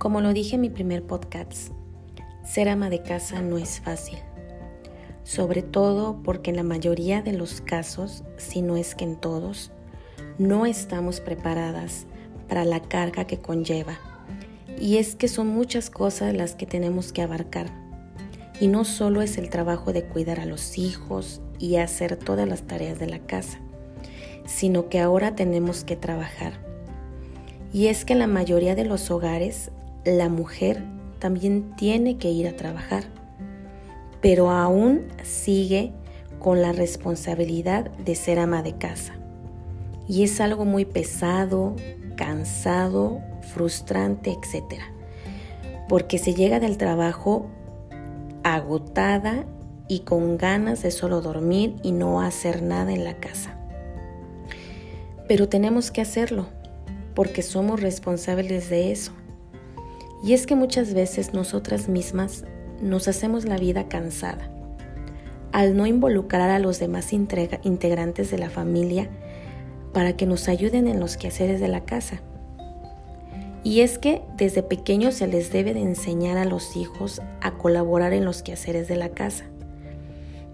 Como lo dije en mi primer podcast, ser ama de casa no es fácil, sobre todo porque en la mayoría de los casos, si no es que en todos, no estamos preparadas para la carga que conlleva. Y es que son muchas cosas las que tenemos que abarcar. Y no solo es el trabajo de cuidar a los hijos y hacer todas las tareas de la casa, sino que ahora tenemos que trabajar. Y es que en la mayoría de los hogares la mujer también tiene que ir a trabajar, pero aún sigue con la responsabilidad de ser ama de casa. Y es algo muy pesado, cansado, frustrante, etc. Porque se llega del trabajo agotada y con ganas de solo dormir y no hacer nada en la casa. Pero tenemos que hacerlo porque somos responsables de eso. Y es que muchas veces nosotras mismas nos hacemos la vida cansada. Al no involucrar a los demás integrantes de la familia para que nos ayuden en los quehaceres de la casa. Y es que desde pequeños se les debe de enseñar a los hijos a colaborar en los quehaceres de la casa,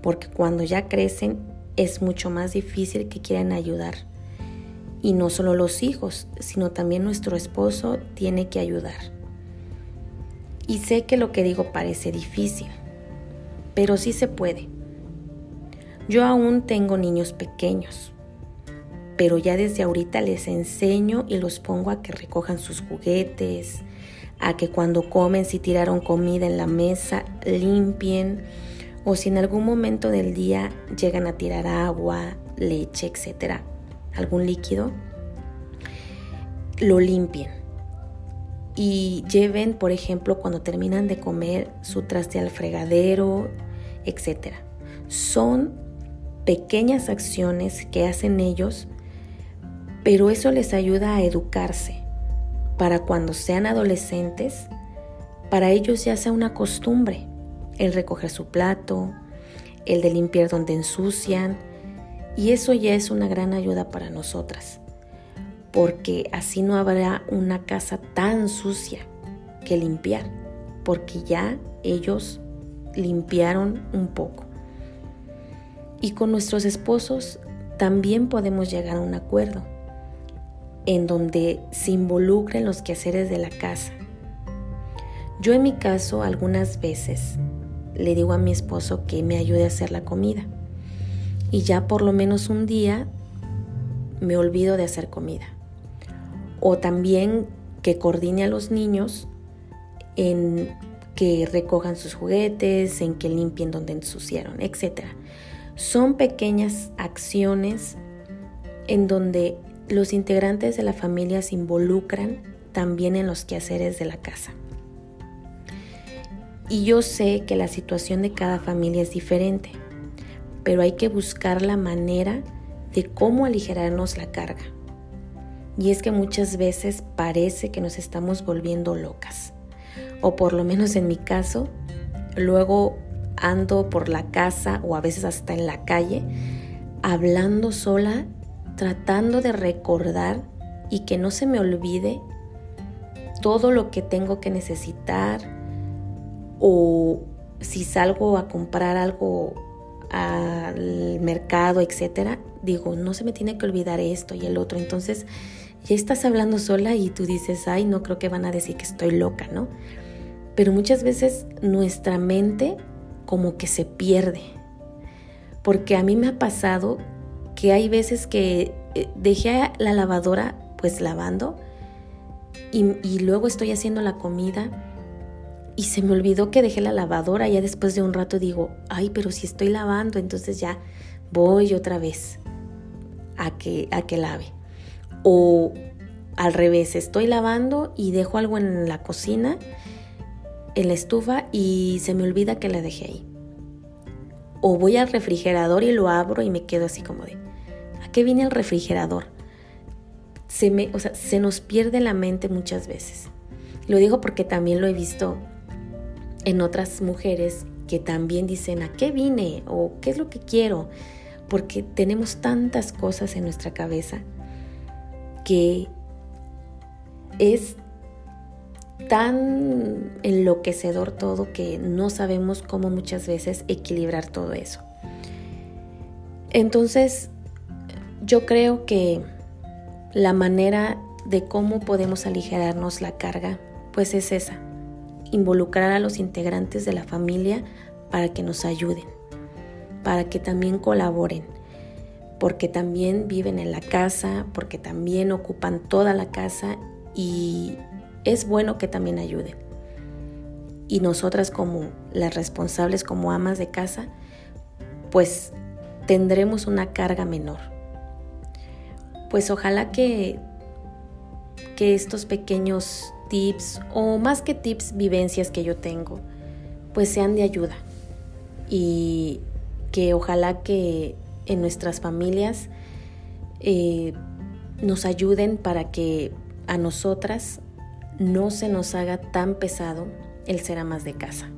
porque cuando ya crecen es mucho más difícil que quieran ayudar. Y no solo los hijos, sino también nuestro esposo tiene que ayudar. Y sé que lo que digo parece difícil, pero sí se puede. Yo aún tengo niños pequeños, pero ya desde ahorita les enseño y los pongo a que recojan sus juguetes, a que cuando comen, si tiraron comida en la mesa, limpien, o si en algún momento del día llegan a tirar agua, leche, etcétera, algún líquido, lo limpien y lleven, por ejemplo, cuando terminan de comer su traste al fregadero, etc. Son pequeñas acciones que hacen ellos, pero eso les ayuda a educarse para cuando sean adolescentes, para ellos ya sea una costumbre el recoger su plato, el de limpiar donde ensucian, y eso ya es una gran ayuda para nosotras porque así no habrá una casa tan sucia que limpiar, porque ya ellos limpiaron un poco. Y con nuestros esposos también podemos llegar a un acuerdo en donde se involucren los quehaceres de la casa. Yo en mi caso algunas veces le digo a mi esposo que me ayude a hacer la comida y ya por lo menos un día me olvido de hacer comida o también que coordine a los niños en que recojan sus juguetes, en que limpien donde ensuciaron, etc. Son pequeñas acciones en donde los integrantes de la familia se involucran también en los quehaceres de la casa. Y yo sé que la situación de cada familia es diferente, pero hay que buscar la manera de cómo aligerarnos la carga. Y es que muchas veces parece que nos estamos volviendo locas. O por lo menos en mi caso, luego ando por la casa o a veces hasta en la calle, hablando sola, tratando de recordar y que no se me olvide todo lo que tengo que necesitar o si salgo a comprar algo al mercado, etcétera, digo, no se me tiene que olvidar esto y el otro. Entonces, ya estás hablando sola y tú dices, ay, no creo que van a decir que estoy loca, ¿no? Pero muchas veces nuestra mente como que se pierde. Porque a mí me ha pasado que hay veces que eh, dejé la lavadora pues lavando y, luego estoy haciendo la comida y se me olvidó que dejé la lavadora. Ya después de un rato digo, ay, pero si estoy lavando, entonces ya voy otra vez a que, a que lave. O al revés, estoy lavando y dejo algo en la cocina, en la estufa y se me olvida que la dejé ahí. O voy al refrigerador y lo abro y me quedo así como de, ¿a qué viene el refrigerador? Se, me, o sea, se nos pierde la mente muchas veces. Lo digo porque también lo he visto en otras mujeres que también dicen, ¿a qué vine? ¿O qué es lo que quiero? Porque tenemos tantas cosas en nuestra cabeza que es tan enloquecedor todo que no sabemos cómo muchas veces equilibrar todo eso. Entonces, yo creo que la manera de cómo podemos aligerarnos la carga, pues es esa, involucrar a los integrantes de la familia para que nos ayuden, para que también colaboren, porque también viven en la casa, porque también ocupan toda la casa y es bueno que también ayuden. Y nosotras como las responsables, como amas de casa, pues tendremos una carga menor. Pues ojalá que, que estos pequeños tips o más que tips, vivencias que yo tengo, pues sean de ayuda y que ojalá que en nuestras familias eh, nos ayuden para que a nosotras no se nos haga tan pesado el ser amas de casa.